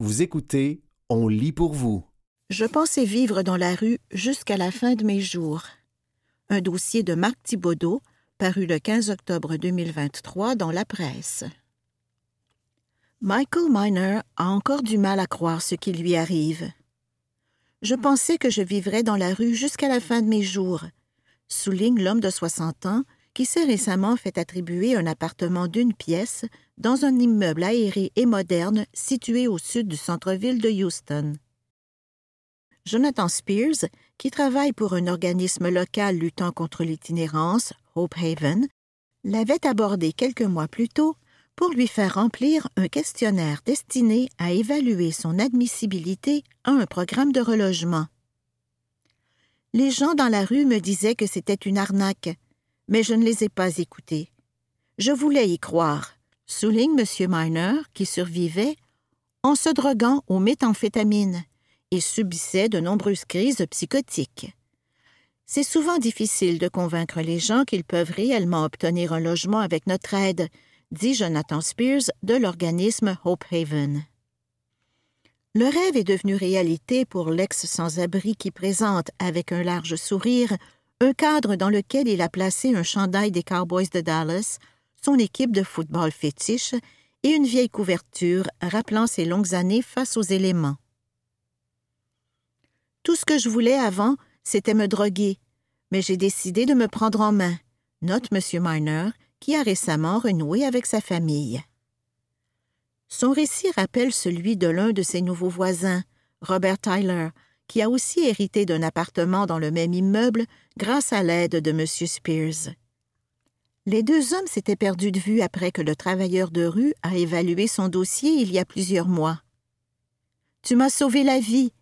Vous écoutez On lit pour vous. Je pensais vivre dans la rue jusqu'à la fin de mes jours. Un dossier de Marc Thibaudot, paru le 15 octobre 2023 dans la presse. Michael Miner a encore du mal à croire ce qui lui arrive. Je pensais que je vivrais dans la rue jusqu'à la fin de mes jours, souligne l'homme de 60 ans qui s'est récemment fait attribuer un appartement d'une pièce dans un immeuble aéré et moderne situé au sud du centre-ville de Houston. Jonathan Spears, qui travaille pour un organisme local luttant contre l'itinérance, Hope Haven, l'avait abordé quelques mois plus tôt pour lui faire remplir un questionnaire destiné à évaluer son admissibilité à un programme de relogement. Les gens dans la rue me disaient que c'était une arnaque, mais je ne les ai pas écoutés. Je voulais y croire, souligne M. Miner, qui survivait en se droguant aux méthamphétamines et subissait de nombreuses crises psychotiques. C'est souvent difficile de convaincre les gens qu'ils peuvent réellement obtenir un logement avec notre aide, dit Jonathan Spears de l'organisme Hope Haven. Le rêve est devenu réalité pour l'ex sans-abri qui présente, avec un large sourire, un cadre dans lequel il a placé un chandail des Cowboys de Dallas, son équipe de football fétiche et une vieille couverture rappelant ses longues années face aux éléments. Tout ce que je voulais avant, c'était me droguer, mais j'ai décidé de me prendre en main, note M. Miner, qui a récemment renoué avec sa famille. Son récit rappelle celui de l'un de ses nouveaux voisins, Robert Tyler, qui a aussi hérité d'un appartement dans le même immeuble grâce à l'aide de M. Spears. Les deux hommes s'étaient perdus de vue après que le travailleur de rue a évalué son dossier il y a plusieurs mois. Tu m'as sauvé la vie,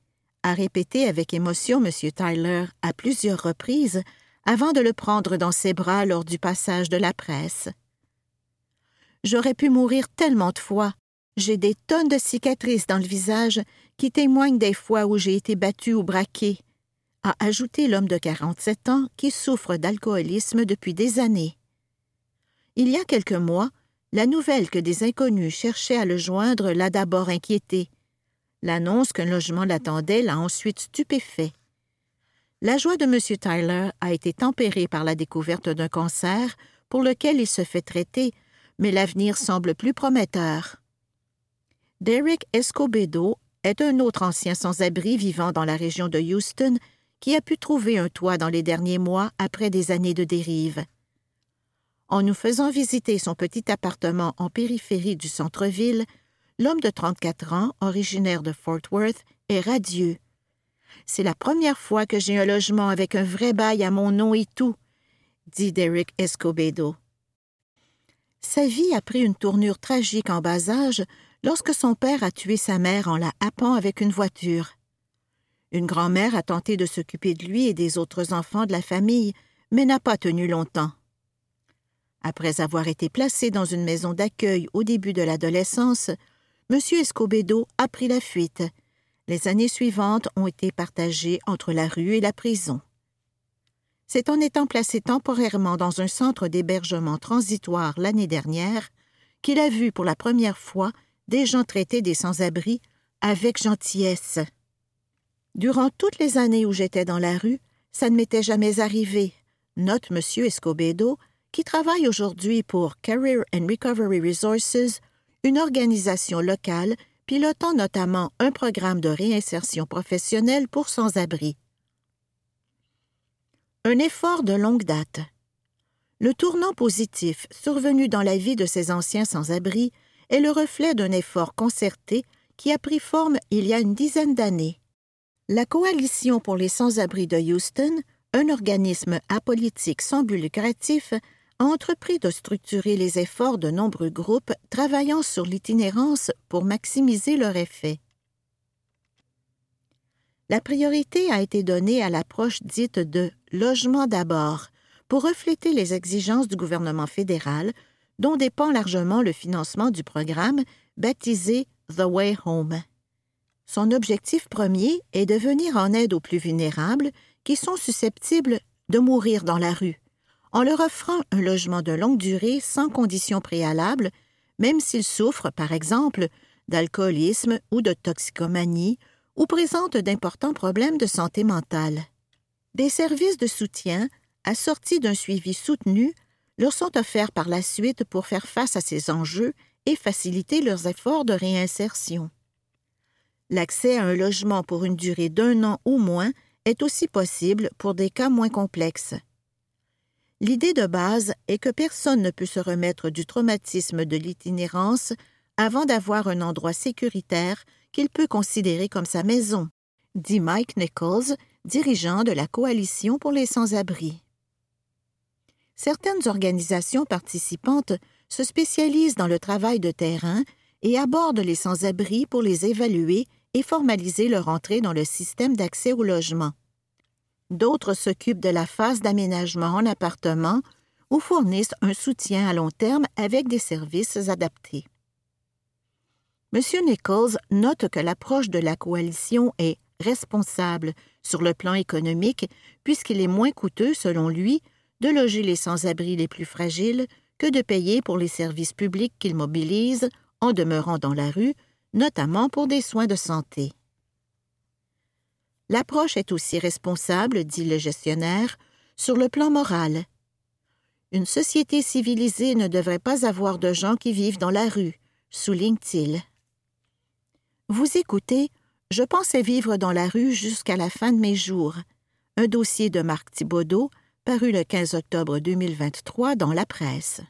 a répété avec émotion M. Tyler à plusieurs reprises avant de le prendre dans ses bras lors du passage de la presse. J'aurais pu mourir tellement de fois. J'ai des tonnes de cicatrices dans le visage qui témoignent des fois où j'ai été battu ou braqué, a ajouté l'homme de 47 ans qui souffre d'alcoolisme depuis des années. Il y a quelques mois, la nouvelle que des inconnus cherchaient à le joindre l'a d'abord inquiété. L'annonce qu'un logement l'attendait l'a ensuite stupéfait. La joie de M. Tyler a été tempérée par la découverte d'un cancer pour lequel il se fait traiter, mais l'avenir semble plus prometteur. Derek Escobedo est un autre ancien sans-abri vivant dans la région de Houston qui a pu trouver un toit dans les derniers mois après des années de dérive. En nous faisant visiter son petit appartement en périphérie du centre-ville, l'homme de 34 ans, originaire de Fort Worth, est radieux. C'est la première fois que j'ai un logement avec un vrai bail à mon nom et tout, dit Derek Escobedo. Sa vie a pris une tournure tragique en bas âge lorsque son père a tué sa mère en la happant avec une voiture. Une grand-mère a tenté de s'occuper de lui et des autres enfants de la famille, mais n'a pas tenu longtemps. Après avoir été placé dans une maison d'accueil au début de l'adolescence, M. Escobedo a pris la fuite. Les années suivantes ont été partagées entre la rue et la prison. C'est en étant placé temporairement dans un centre d'hébergement transitoire l'année dernière qu'il a vu pour la première fois des gens traités des sans-abri avec gentillesse. Durant toutes les années où j'étais dans la rue, ça ne m'était jamais arrivé, note M. Escobedo, qui travaille aujourd'hui pour Career and Recovery Resources, une organisation locale pilotant notamment un programme de réinsertion professionnelle pour sans-abri. Un effort de longue date. Le tournant positif survenu dans la vie de ces anciens sans-abri est le reflet d'un effort concerté qui a pris forme il y a une dizaine d'années. La Coalition pour les sans-abri de Houston, un organisme apolitique sans but lucratif, a entrepris de structurer les efforts de nombreux groupes travaillant sur l'itinérance pour maximiser leur effet. La priorité a été donnée à l'approche dite de logement d'abord pour refléter les exigences du gouvernement fédéral dont dépend largement le financement du programme baptisé The Way Home. Son objectif premier est de venir en aide aux plus vulnérables qui sont susceptibles de mourir dans la rue, en leur offrant un logement de longue durée sans conditions préalables, même s'ils souffrent, par exemple, d'alcoolisme ou de toxicomanie ou présentent d'importants problèmes de santé mentale. Des services de soutien, assortis d'un suivi soutenu, leur sont offerts par la suite pour faire face à ces enjeux et faciliter leurs efforts de réinsertion. L'accès à un logement pour une durée d'un an ou moins est aussi possible pour des cas moins complexes. L'idée de base est que personne ne peut se remettre du traumatisme de l'itinérance avant d'avoir un endroit sécuritaire qu'il peut considérer comme sa maison, dit Mike Nichols, dirigeant de la Coalition pour les sans-abri. Certaines organisations participantes se spécialisent dans le travail de terrain et abordent les sans-abri pour les évaluer et formaliser leur entrée dans le système d'accès au logement. D'autres s'occupent de la phase d'aménagement en appartement ou fournissent un soutien à long terme avec des services adaptés. M. Nichols note que l'approche de la coalition est responsable sur le plan économique puisqu'il est moins coûteux, selon lui, de loger les sans-abri les plus fragiles que de payer pour les services publics qu'ils mobilisent en demeurant dans la rue, notamment pour des soins de santé. L'approche est aussi responsable, dit le gestionnaire, sur le plan moral. Une société civilisée ne devrait pas avoir de gens qui vivent dans la rue, souligne-t-il. Vous écoutez, je pensais vivre dans la rue jusqu'à la fin de mes jours. Un dossier de Marc paru le 15 octobre 2023 dans la presse.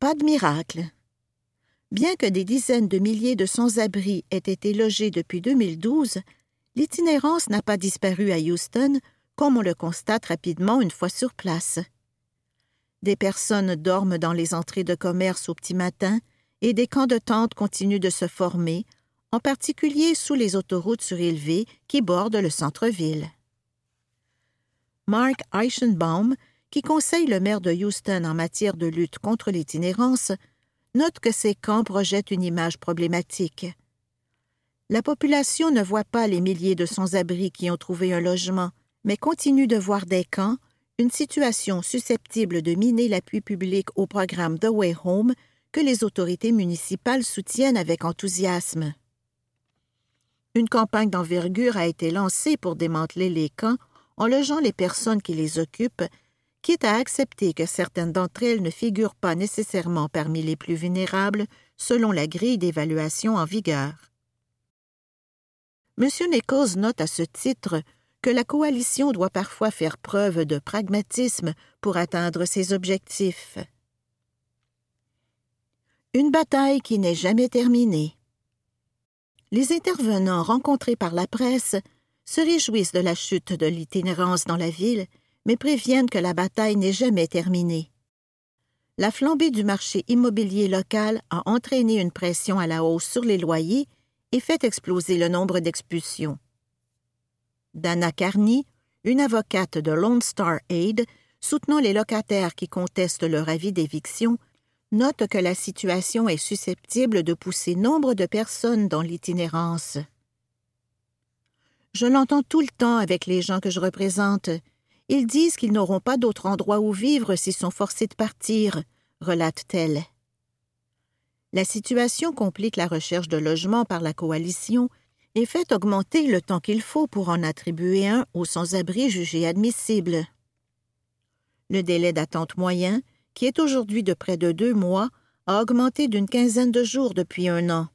Pas de miracle. Bien que des dizaines de milliers de sans-abri aient été logés depuis 2012, l'itinérance n'a pas disparu à Houston, comme on le constate rapidement une fois sur place. Des personnes dorment dans les entrées de commerce au petit matin et des camps de tentes continuent de se former, en particulier sous les autoroutes surélevées qui bordent le centre-ville. Mark Eichenbaum, qui conseille le maire de Houston en matière de lutte contre l'itinérance, note que ces camps projettent une image problématique la population ne voit pas les milliers de sans-abri qui ont trouvé un logement, mais continue de voir des camps, une situation susceptible de miner l'appui public au programme The Way Home que les autorités municipales soutiennent avec enthousiasme. Une campagne d'envergure a été lancée pour démanteler les camps en logeant les personnes qui les occupent, quitte à accepter que certaines d'entre elles ne figurent pas nécessairement parmi les plus vulnérables selon la grille d'évaluation en vigueur. M. Nichols note à ce titre que la coalition doit parfois faire preuve de pragmatisme pour atteindre ses objectifs. Une bataille qui n'est jamais terminée. Les intervenants rencontrés par la presse se réjouissent de la chute de l'itinérance dans la ville, mais préviennent que la bataille n'est jamais terminée. La flambée du marché immobilier local a entraîné une pression à la hausse sur les loyers et fait exploser le nombre d'expulsions. Dana Carney, une avocate de Lone Star Aid, soutenant les locataires qui contestent leur avis d'éviction, note que la situation est susceptible de pousser nombre de personnes dans l'itinérance. Je l'entends tout le temps avec les gens que je représente. Ils disent qu'ils n'auront pas d'autre endroit où vivre s'ils sont forcés de partir, relate-t-elle. La situation complique la recherche de logement par la coalition et fait augmenter le temps qu'il faut pour en attribuer un aux sans-abri jugés admissibles. Le délai d'attente moyen, qui est aujourd'hui de près de deux mois, a augmenté d'une quinzaine de jours depuis un an.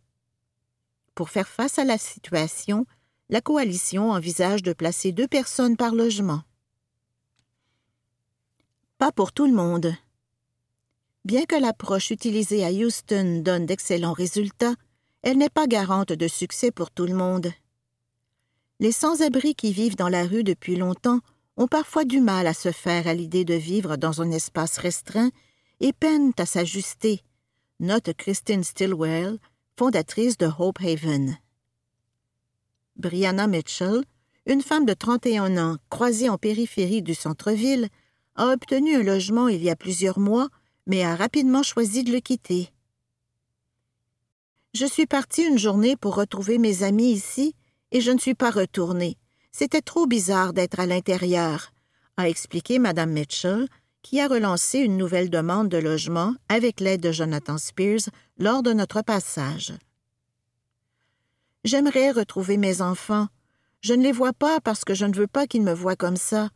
Pour faire face à la situation, la coalition envisage de placer deux personnes par logement. Pas pour tout le monde. Bien que l'approche utilisée à Houston donne d'excellents résultats, elle n'est pas garante de succès pour tout le monde. Les sans-abri qui vivent dans la rue depuis longtemps ont parfois du mal à se faire à l'idée de vivre dans un espace restreint et peinent à s'ajuster, note Christine Stillwell, fondatrice de Hope Haven. Brianna Mitchell, une femme de 31 ans croisée en périphérie du centre-ville, a obtenu un logement il y a plusieurs mois mais a rapidement choisi de le quitter. Je suis partie une journée pour retrouver mes amis ici et je ne suis pas retournée. C'était trop bizarre d'être à l'intérieur, a expliqué Mme Mitchell, qui a relancé une nouvelle demande de logement avec l'aide de Jonathan Spears lors de notre passage. J'aimerais retrouver mes enfants. Je ne les vois pas parce que je ne veux pas qu'ils me voient comme ça.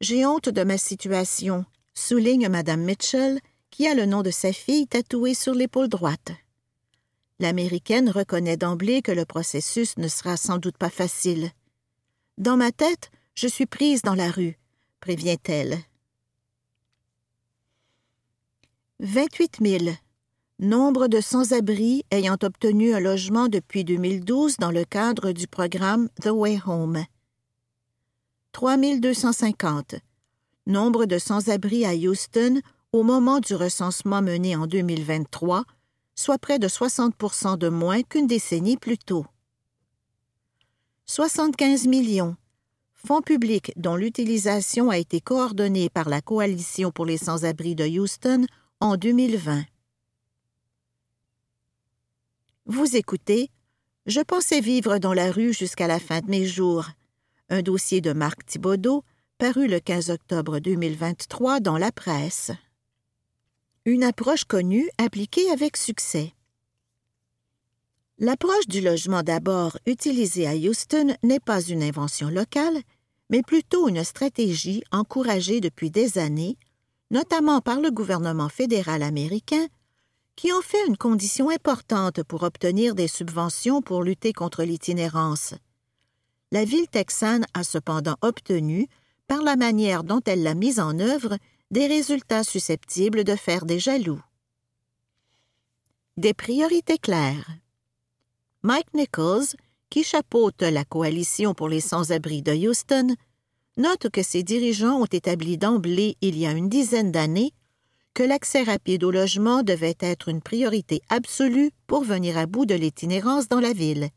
J'ai honte de ma situation, souligne Madame Mitchell, qui a le nom de sa fille tatoué sur l'épaule droite. L'Américaine reconnaît d'emblée que le processus ne sera sans doute pas facile. Dans ma tête, je suis prise dans la rue, prévient-elle. 28 000. Nombre de sans-abri ayant obtenu un logement depuis 2012 dans le cadre du programme The Way Home. 3 250. Nombre de sans-abri à Houston au moment du recensement mené en 2023, soit près de 60% de moins qu'une décennie plus tôt. 75 millions. Fonds publics dont l'utilisation a été coordonnée par la Coalition pour les sans-abri de Houston en 2020. Vous écoutez Je pensais vivre dans la rue jusqu'à la fin de mes jours. Un dossier de Marc Thibaudot, paru le 15 octobre 2023 dans la presse. Une approche connue appliquée avec succès. L'approche du logement d'abord utilisée à Houston n'est pas une invention locale, mais plutôt une stratégie encouragée depuis des années, notamment par le gouvernement fédéral américain, qui en fait une condition importante pour obtenir des subventions pour lutter contre l'itinérance. La ville texane a cependant obtenu, par la manière dont elle l'a mise en œuvre, des résultats susceptibles de faire des jaloux. Des priorités claires. Mike Nichols, qui chapeaute la coalition pour les sans-abri de Houston, note que ses dirigeants ont établi d'emblée, il y a une dizaine d'années, que l'accès rapide au logement devait être une priorité absolue pour venir à bout de l'itinérance dans la ville.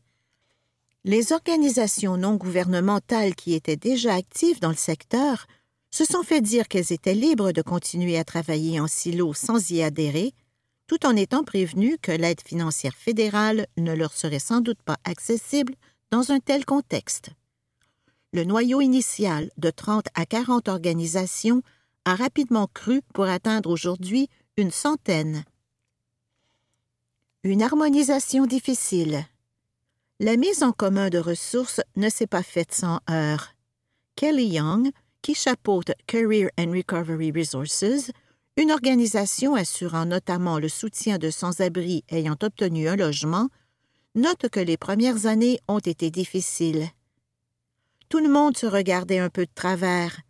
Les organisations non gouvernementales qui étaient déjà actives dans le secteur se sont fait dire qu'elles étaient libres de continuer à travailler en silo sans y adhérer, tout en étant prévenues que l'aide financière fédérale ne leur serait sans doute pas accessible dans un tel contexte. Le noyau initial de 30 à 40 organisations a rapidement cru pour atteindre aujourd'hui une centaine. Une harmonisation difficile. La mise en commun de ressources ne s'est pas faite sans heurts. Kelly Young, qui chapeaute Career and Recovery Resources, une organisation assurant notamment le soutien de sans-abri ayant obtenu un logement, note que les premières années ont été difficiles. Tout le monde se regardait un peu de travers,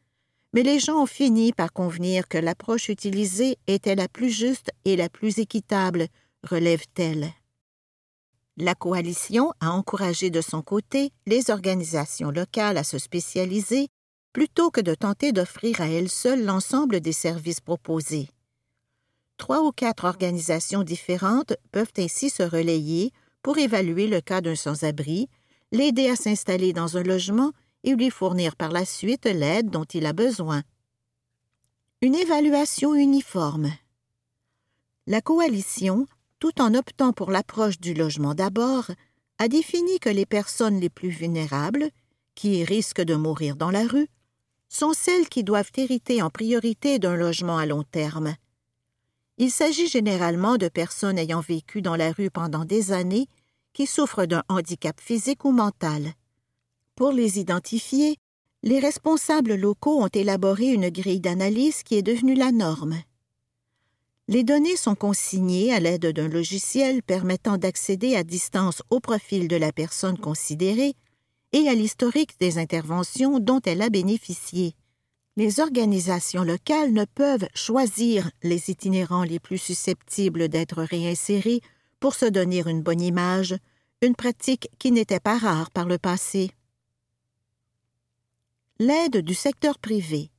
mais les gens ont fini par convenir que l'approche utilisée était la plus juste et la plus équitable, relève-t-elle. La coalition a encouragé de son côté les organisations locales à se spécialiser plutôt que de tenter d'offrir à elles seules l'ensemble des services proposés. Trois ou quatre organisations différentes peuvent ainsi se relayer pour évaluer le cas d'un sans-abri, l'aider à s'installer dans un logement et lui fournir par la suite l'aide dont il a besoin. Une évaluation uniforme. La coalition, tout en optant pour l'approche du logement d'abord, a défini que les personnes les plus vulnérables, qui risquent de mourir dans la rue, sont celles qui doivent hériter en priorité d'un logement à long terme. Il s'agit généralement de personnes ayant vécu dans la rue pendant des années qui souffrent d'un handicap physique ou mental. Pour les identifier, les responsables locaux ont élaboré une grille d'analyse qui est devenue la norme. Les données sont consignées à l'aide d'un logiciel permettant d'accéder à distance au profil de la personne considérée et à l'historique des interventions dont elle a bénéficié. Les organisations locales ne peuvent choisir les itinérants les plus susceptibles d'être réinsérés pour se donner une bonne image, une pratique qui n'était pas rare par le passé. L'aide du secteur privé.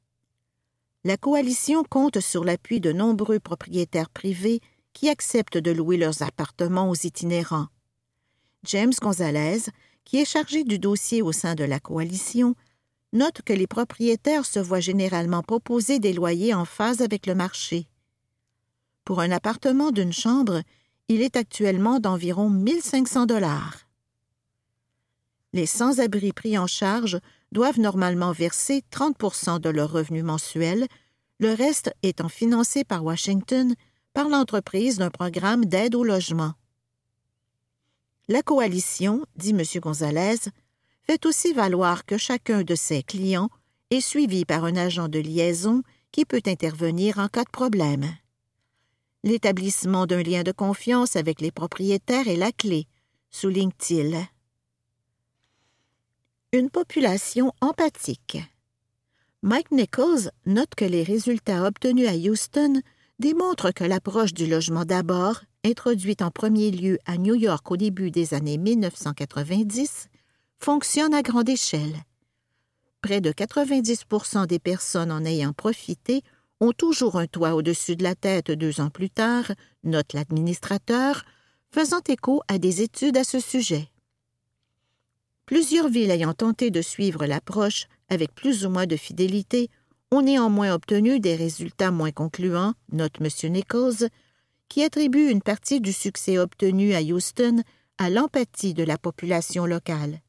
La coalition compte sur l'appui de nombreux propriétaires privés qui acceptent de louer leurs appartements aux itinérants. James Gonzalez qui est chargé du dossier au sein de la coalition, note que les propriétaires se voient généralement proposer des loyers en phase avec le marché. Pour un appartement d'une chambre, il est actuellement d'environ 1500 dollars. Les sans-abri pris en charge doivent normalement verser 30% de leur revenu mensuel, le reste étant financé par Washington par l'entreprise d'un programme d'aide au logement. La coalition, dit M. Gonzalez, fait aussi valoir que chacun de ses clients est suivi par un agent de liaison qui peut intervenir en cas de problème. L'établissement d'un lien de confiance avec les propriétaires est la clé, souligne-t-il. Une population empathique. Mike Nichols note que les résultats obtenus à Houston démontrent que l'approche du logement d'abord, introduite en premier lieu à New York au début des années 1990, fonctionne à grande échelle. Près de 90% des personnes en ayant profité ont toujours un toit au-dessus de la tête deux ans plus tard, note l'administrateur, faisant écho à des études à ce sujet. Ayant tenté de suivre l'approche avec plus ou moins de fidélité ont néanmoins obtenu des résultats moins concluants, note M. Nichols, qui attribue une partie du succès obtenu à Houston à l'empathie de la population locale.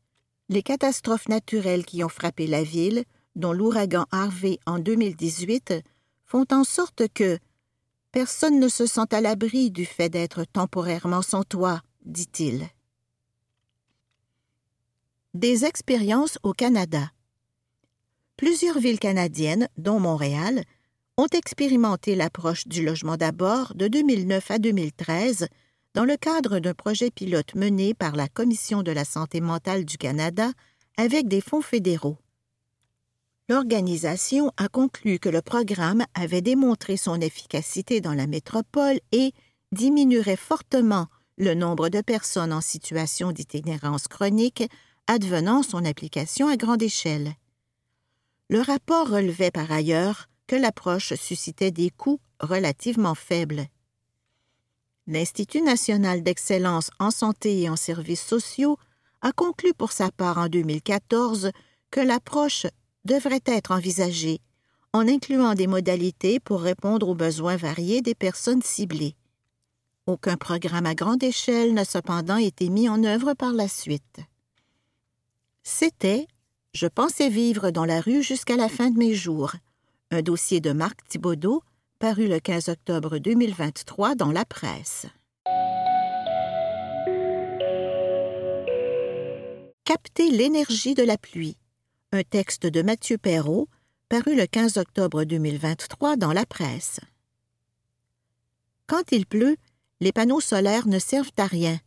Les catastrophes naturelles qui ont frappé la ville, dont l'ouragan Harvey en 2018, font en sorte que personne ne se sent à l'abri du fait d'être temporairement sans toit, dit-il. Des expériences au Canada. Plusieurs villes canadiennes, dont Montréal, ont expérimenté l'approche du logement d'abord de 2009 à 2013 dans le cadre d'un projet pilote mené par la Commission de la santé mentale du Canada avec des fonds fédéraux. L'organisation a conclu que le programme avait démontré son efficacité dans la métropole et diminuerait fortement le nombre de personnes en situation d'itinérance chronique advenant son application à grande échelle. Le rapport relevait par ailleurs que l'approche suscitait des coûts relativement faibles. L'Institut national d'excellence en santé et en services sociaux a conclu pour sa part en 2014 que l'approche devrait être envisagée en incluant des modalités pour répondre aux besoins variés des personnes ciblées. Aucun programme à grande échelle n'a cependant été mis en œuvre par la suite. C'était je pensais vivre dans la rue jusqu'à la fin de mes jours. Un dossier de Marc Thibaudot, paru le 15 octobre 2023 dans la presse. Capter l'énergie de la pluie. Un texte de Mathieu Perrault, paru le 15 octobre 2023 dans la presse. Quand il pleut, les panneaux solaires ne servent à rien.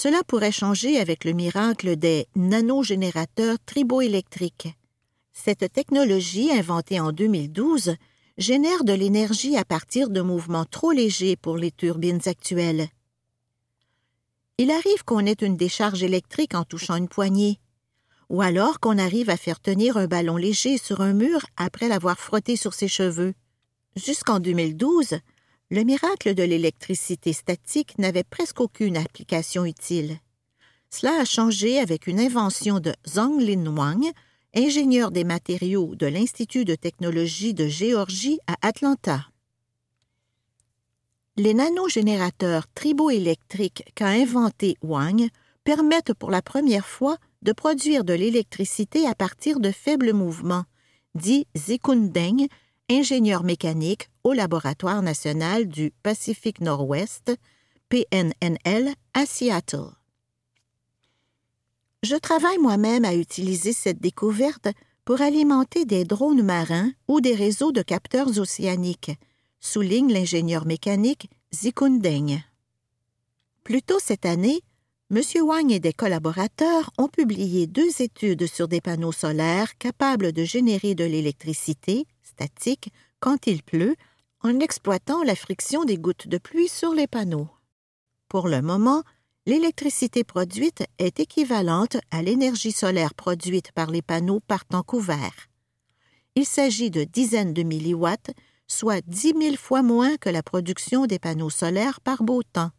Cela pourrait changer avec le miracle des nanogénérateurs triboélectriques. Cette technologie, inventée en 2012, génère de l'énergie à partir de mouvements trop légers pour les turbines actuelles. Il arrive qu'on ait une décharge électrique en touchant une poignée, ou alors qu'on arrive à faire tenir un ballon léger sur un mur après l'avoir frotté sur ses cheveux. Jusqu'en 2012, le miracle de l'électricité statique n'avait presque aucune application utile. Cela a changé avec une invention de Zhang Lin Wang, ingénieur des matériaux de l'Institut de technologie de Géorgie à Atlanta. Les nanogénérateurs triboélectriques qu'a inventé Wang permettent pour la première fois de produire de l'électricité à partir de faibles mouvements, dit Zikundeng, ingénieur mécanique au Laboratoire national du Pacifique Nord-Ouest, PNNL, à Seattle. Je travaille moi-même à utiliser cette découverte pour alimenter des drones marins ou des réseaux de capteurs océaniques, souligne l'ingénieur mécanique Zikundeng. Plus tôt cette année, M. Wang et des collaborateurs ont publié deux études sur des panneaux solaires capables de générer de l'électricité statique quand il pleut en exploitant la friction des gouttes de pluie sur les panneaux. Pour le moment, l'électricité produite est équivalente à l'énergie solaire produite par les panneaux par temps couvert. Il s'agit de dizaines de milliwatts, soit dix mille fois moins que la production des panneaux solaires par beau temps.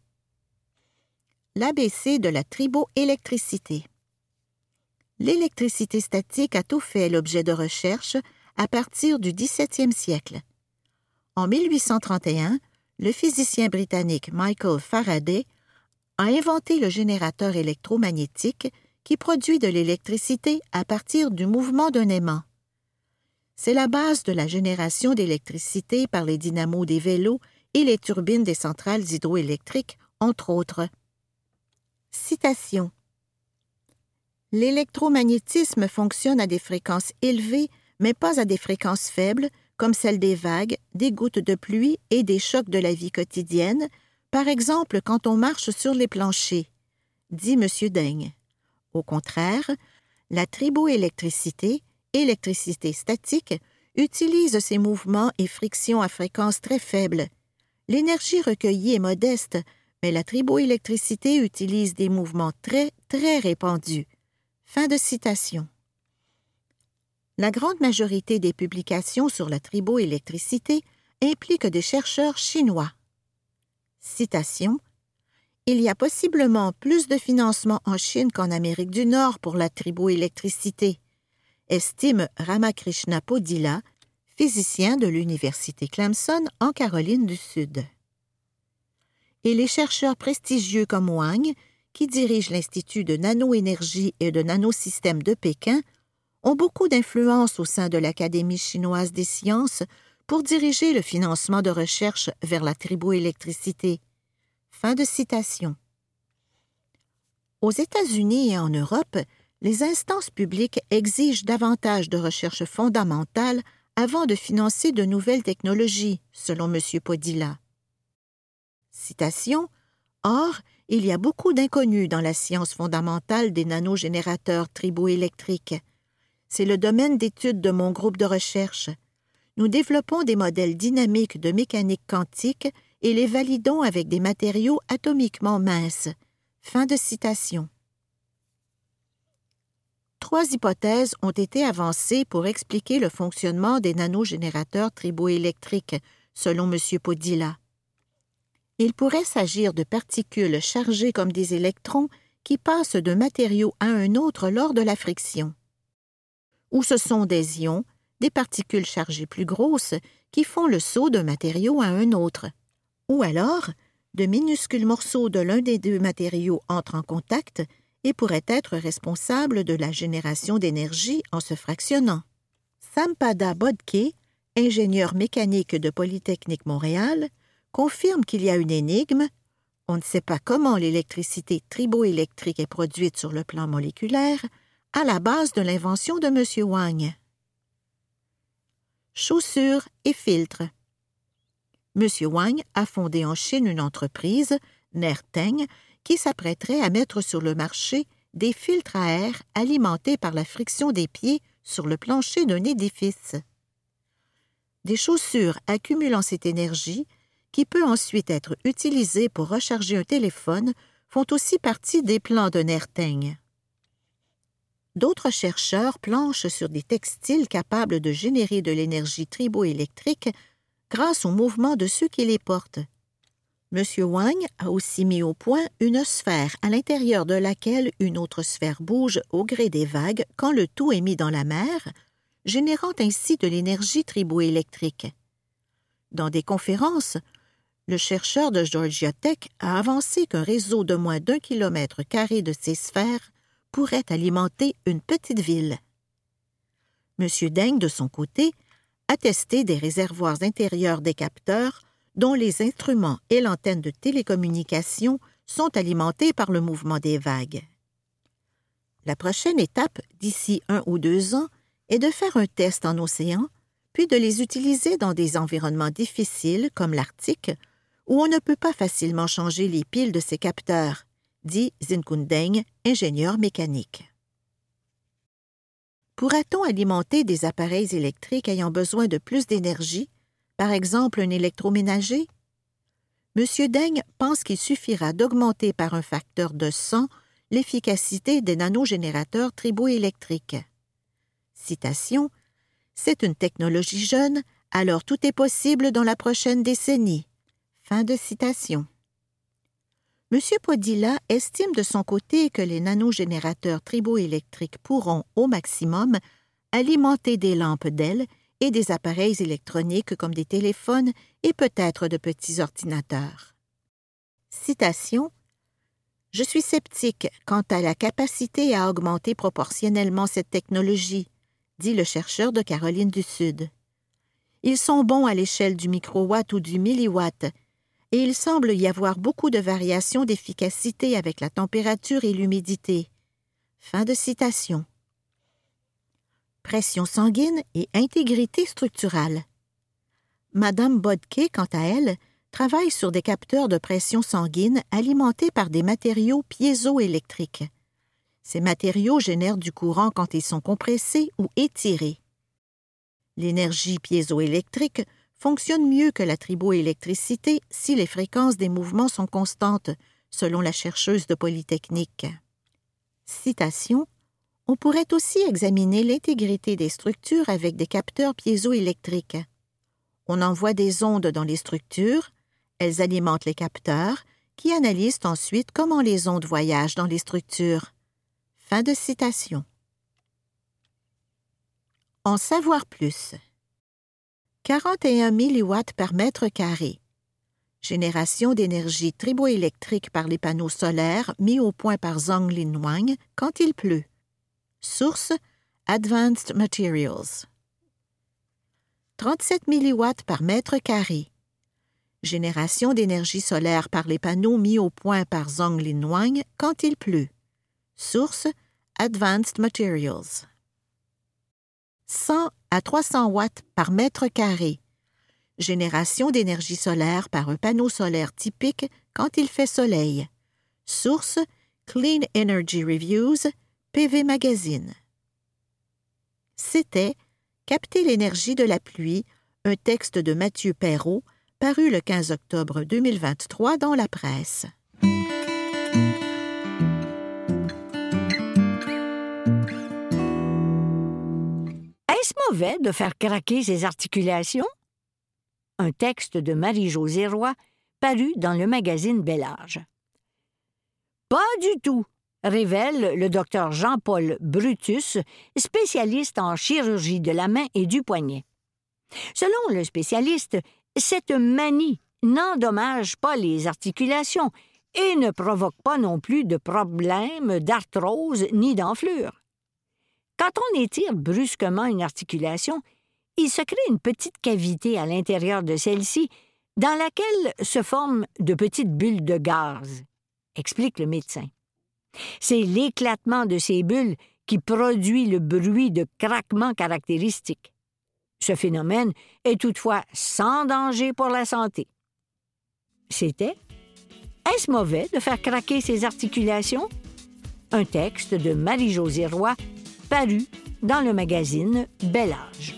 L'ABC de la triboélectricité. L'électricité statique a tout fait l'objet de recherches à partir du XVIIe siècle. En 1831, le physicien britannique Michael Faraday a inventé le générateur électromagnétique qui produit de l'électricité à partir du mouvement d'un aimant. C'est la base de la génération d'électricité par les dynamos des vélos et les turbines des centrales hydroélectriques, entre autres. Citation. L'électromagnétisme fonctionne à des fréquences élevées, mais pas à des fréquences faibles, comme celles des vagues, des gouttes de pluie et des chocs de la vie quotidienne, par exemple quand on marche sur les planchers, dit M. Daigne. Au contraire, la triboélectricité, électricité statique, utilise ces mouvements et frictions à fréquence très faible. L'énergie recueillie est modeste, mais la triboélectricité utilise des mouvements très, très répandus. Fin de citation. La grande majorité des publications sur la triboélectricité impliquent des chercheurs chinois. Citation Il y a possiblement plus de financement en Chine qu'en Amérique du Nord pour la triboélectricité, estime Ramakrishna Podila, physicien de l'Université Clemson en Caroline du Sud. Et les chercheurs prestigieux comme Wang qui dirigent l'Institut de nanoénergie et de nanosystèmes de Pékin, ont beaucoup d'influence au sein de l'Académie chinoise des sciences pour diriger le financement de recherche vers la triboélectricité. Fin de citation. Aux États-Unis et en Europe, les instances publiques exigent davantage de recherche fondamentale avant de financer de nouvelles technologies, selon M. Podila. Citation Or, il y a beaucoup d'inconnus dans la science fondamentale des nanogénérateurs triboélectriques. C'est le domaine d'étude de mon groupe de recherche. Nous développons des modèles dynamiques de mécanique quantique et les validons avec des matériaux atomiquement minces. Fin de citation. Trois hypothèses ont été avancées pour expliquer le fonctionnement des nanogénérateurs triboélectriques, selon M. Podila. Il pourrait s'agir de particules chargées comme des électrons qui passent d'un matériau à un autre lors de la friction. Ou ce sont des ions, des particules chargées plus grosses, qui font le saut d'un matériau à un autre. Ou alors, de minuscules morceaux de l'un des deux matériaux entrent en contact et pourraient être responsables de la génération d'énergie en se fractionnant. Sampada Bodke, ingénieur mécanique de Polytechnique Montréal, confirme qu'il y a une énigme. On ne sait pas comment l'électricité triboélectrique est produite sur le plan moléculaire, à la base de l'invention de M. Wang. Chaussures et filtres. M. Wang a fondé en Chine une entreprise, Nerteng, qui s'apprêterait à mettre sur le marché des filtres à air alimentés par la friction des pieds sur le plancher d'un édifice. Des chaussures accumulant cette énergie qui peut ensuite être utilisé pour recharger un téléphone, font aussi partie des plans de Nerteng. D'autres chercheurs planchent sur des textiles capables de générer de l'énergie triboélectrique grâce au mouvement de ceux qui les portent. M. Wang a aussi mis au point une sphère à l'intérieur de laquelle une autre sphère bouge au gré des vagues quand le tout est mis dans la mer, générant ainsi de l'énergie triboélectrique. Dans des conférences, le chercheur de Georgia Tech a avancé qu'un réseau de moins d'un kilomètre carré de ces sphères pourrait alimenter une petite ville. M. Deng, de son côté, a testé des réservoirs intérieurs des capteurs dont les instruments et l'antenne de télécommunication sont alimentés par le mouvement des vagues. La prochaine étape, d'ici un ou deux ans, est de faire un test en océan, puis de les utiliser dans des environnements difficiles comme l'Arctique, où on ne peut pas facilement changer les piles de ces capteurs, dit Zinkundeng, ingénieur mécanique. Pourra-t-on alimenter des appareils électriques ayant besoin de plus d'énergie, par exemple un électroménager? M. Deng pense qu'il suffira d'augmenter par un facteur de 100 l'efficacité des nanogénérateurs triboélectriques. Citation C'est une technologie jeune, alors tout est possible dans la prochaine décennie. Fin de citation. M. Podilla estime de son côté que les nanogénérateurs triboélectriques pourront, au maximum, alimenter des lampes d'ailes et des appareils électroniques comme des téléphones et peut-être de petits ordinateurs. Citation Je suis sceptique quant à la capacité à augmenter proportionnellement cette technologie, dit le chercheur de Caroline du Sud. Ils sont bons à l'échelle du microwatt ou du milliwatt, et il semble y avoir beaucoup de variations d'efficacité avec la température et l'humidité. Fin de citation. Pression sanguine et intégrité structurale. Madame Bodke, quant à elle, travaille sur des capteurs de pression sanguine alimentés par des matériaux piézoélectriques. Ces matériaux génèrent du courant quand ils sont compressés ou étirés. L'énergie piézoélectrique fonctionne mieux que la triboélectricité si les fréquences des mouvements sont constantes, selon la chercheuse de Polytechnique. Citation On pourrait aussi examiner l'intégrité des structures avec des capteurs piézoélectriques. On envoie des ondes dans les structures, elles alimentent les capteurs, qui analysent ensuite comment les ondes voyagent dans les structures. Fin de citation. En savoir plus. 41 milliwatts par mètre carré. Génération d'énergie triboélectrique par les panneaux solaires mis au point par Zhong Wang quand il pleut. Source Advanced Materials. 37 milliwatts par mètre carré. Génération d'énergie solaire par les panneaux mis au point par Zhong Wang quand il pleut. Source Advanced Materials. 100 à 300 watts par mètre carré. Génération d'énergie solaire par un panneau solaire typique quand il fait soleil. Source Clean Energy Reviews, PV Magazine. C'était Capter l'énergie de la pluie, un texte de Mathieu Perrault, paru le 15 octobre 2023 dans la presse. Mauvais de faire craquer ses articulations? Un texte de Marie-Josée Roy paru dans le magazine Bel Âge. Pas du tout, révèle le docteur Jean-Paul Brutus, spécialiste en chirurgie de la main et du poignet. Selon le spécialiste, cette manie n'endommage pas les articulations et ne provoque pas non plus de problèmes d'arthrose ni d'enflure. Quand on étire brusquement une articulation, il se crée une petite cavité à l'intérieur de celle-ci dans laquelle se forment de petites bulles de gaz, explique le médecin. C'est l'éclatement de ces bulles qui produit le bruit de craquement caractéristique. Ce phénomène est toutefois sans danger pour la santé. C'était Est-ce mauvais de faire craquer ses articulations? Un texte de Marie-Josée Roy paru dans le magazine Bel Âge.